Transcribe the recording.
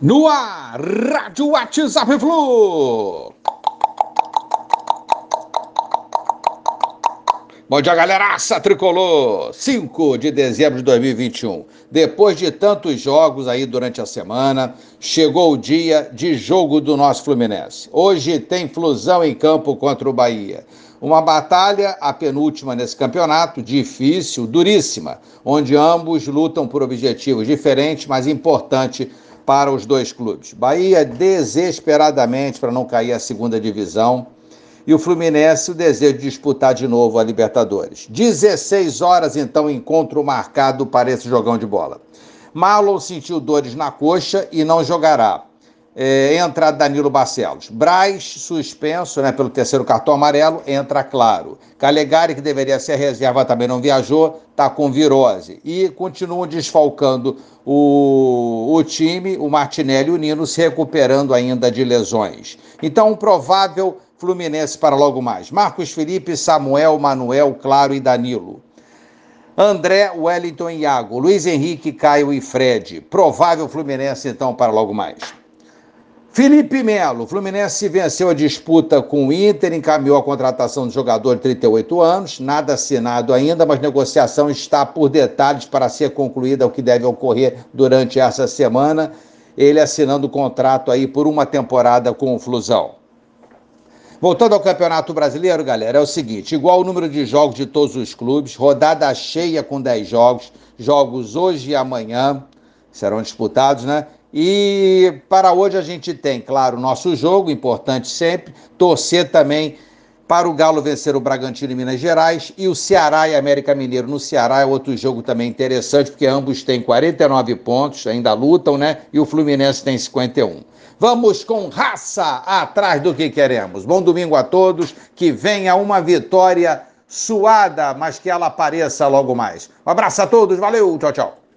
No ar, Rádio WhatsApp Flu. Bom dia, galeraça tricolor! 5 de dezembro de 2021. Depois de tantos jogos aí durante a semana, chegou o dia de jogo do nosso Fluminense. Hoje tem flusão em campo contra o Bahia. Uma batalha, a penúltima nesse campeonato, difícil, duríssima, onde ambos lutam por objetivos diferentes, mas importantes para os dois clubes. Bahia desesperadamente para não cair à segunda divisão e o Fluminense o desejo de disputar de novo a Libertadores. 16 horas então encontro marcado para esse jogão de bola. Marlon sentiu dores na coxa e não jogará é, entra Danilo Barcelos. Braz, suspenso né, pelo terceiro cartão amarelo, entra claro. Calegari, que deveria ser reserva, também não viajou, está com virose. E continuam desfalcando o, o time, o Martinelli e o Nino se recuperando ainda de lesões. Então, um provável Fluminense para logo mais. Marcos Felipe, Samuel, Manuel, Claro e Danilo. André, Wellington e Iago, Luiz Henrique, Caio e Fred. Provável Fluminense, então, para logo mais. Felipe Melo, Fluminense venceu a disputa com o Inter, encaminhou a contratação do jogador de 38 anos, nada assinado ainda, mas negociação está por detalhes para ser concluída, o que deve ocorrer durante essa semana. Ele assinando o contrato aí por uma temporada com o Flusão. Voltando ao Campeonato Brasileiro, galera, é o seguinte: igual o número de jogos de todos os clubes, rodada cheia com 10 jogos, jogos hoje e amanhã serão disputados, né? E para hoje a gente tem, claro, nosso jogo, importante sempre, torcer também para o Galo vencer o Bragantino em Minas Gerais e o Ceará e América Mineiro no Ceará é outro jogo também interessante, porque ambos têm 49 pontos, ainda lutam, né? E o Fluminense tem 51. Vamos com raça atrás do que queremos. Bom domingo a todos, que venha uma vitória suada, mas que ela apareça logo mais. Um abraço a todos, valeu, tchau, tchau.